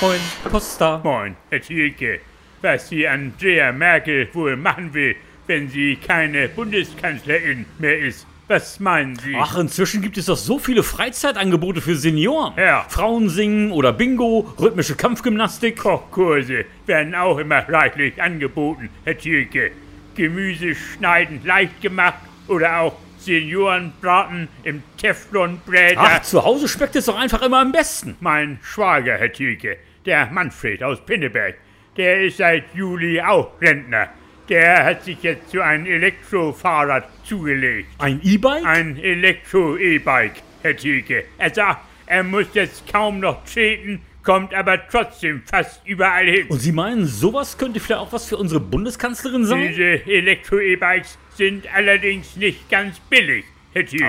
Moin, Costa. Moin, Herr Thielke. Was die Andrea Merkel wohl machen will, wenn sie keine Bundeskanzlerin mehr ist. Was meinen Sie? Ach, inzwischen gibt es doch so viele Freizeitangebote für Senioren. Ja. Frauen singen oder Bingo, rhythmische Kampfgymnastik. Kochkurse werden auch immer reichlich angeboten, Herr Thielke. Gemüse schneiden leicht gemacht oder auch Seniorenbraten im Teflonbräter. Ach, zu Hause schmeckt es doch einfach immer am besten. Mein Schwager, Herr Thielke, der Manfred aus Pinneberg, der ist seit Juli auch Rentner. Der hat sich jetzt so ein Elektrofahrrad zugelegt. Ein E-Bike? Ein Elektro-E-Bike, Herr Thielke. Er sagt, er muss jetzt kaum noch treten, kommt aber trotzdem fast überall hin. Und Sie meinen, sowas könnte vielleicht auch was für unsere Bundeskanzlerin sein? Diese Elektro-E-Bikes sind allerdings nicht ganz billig.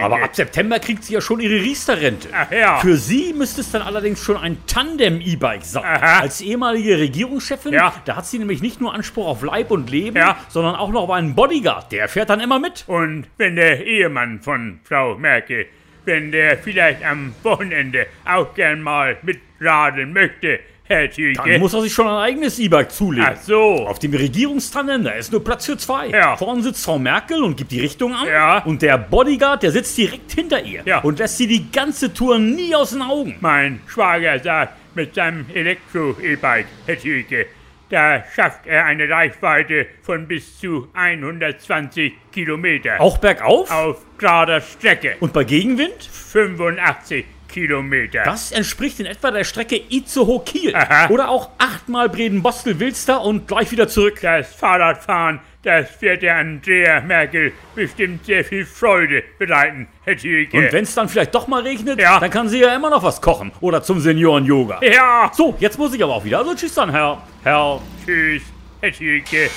Aber ab September kriegt sie ja schon ihre Riester-Rente. Ach ja. Für sie müsste es dann allerdings schon ein Tandem-E-Bike sein. Aha. Als ehemalige Regierungschefin, Ja. da hat sie nämlich nicht nur Anspruch auf Leib und Leben, Ja. sondern auch noch auf einen Bodyguard. Der fährt dann immer mit. Und wenn der Ehemann von Frau Merkel, wenn der vielleicht am Wochenende auch gern mal mitradeln möchte, Herr Thielke. Dann muss er sich schon ein eigenes E-Bike zulegen. Ach so. Auf dem Regierungstandem, da ist nur Platz für zwei. Ja. Vorne sitzt Frau Merkel und gibt die Richtung an. Ja. Und der Bodyguard, der sitzt direkt hinter ihr. Ja. Und lässt sie die ganze Tour nie aus den Augen. Mein Schwager sagt, mit seinem Elektro-E-Bike, Herr Thielke, da schafft er eine Reichweite von bis zu 120 Kilometer. Auch bergauf? Auf gerader Strecke. Und bei Gegenwind? 85 Kilometer. Das entspricht in etwa der Strecke Itzehoe-Kiel. Oder auch achtmal Breden-Bostel-Wilster und gleich wieder zurück. Das Fahrradfahren, das wird der Andrea Merkel bestimmt sehr viel Freude bereiten, Herr Thielke. Und wenn es dann vielleicht doch mal regnet, Ja. dann kann sie ja immer noch was kochen. Oder zum Senioren-Yoga. Ja, So, jetzt muss ich aber auch wieder. Also tschüss dann, Herr. Herr. tschüss, Herr Thielke.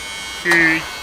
Tschüss.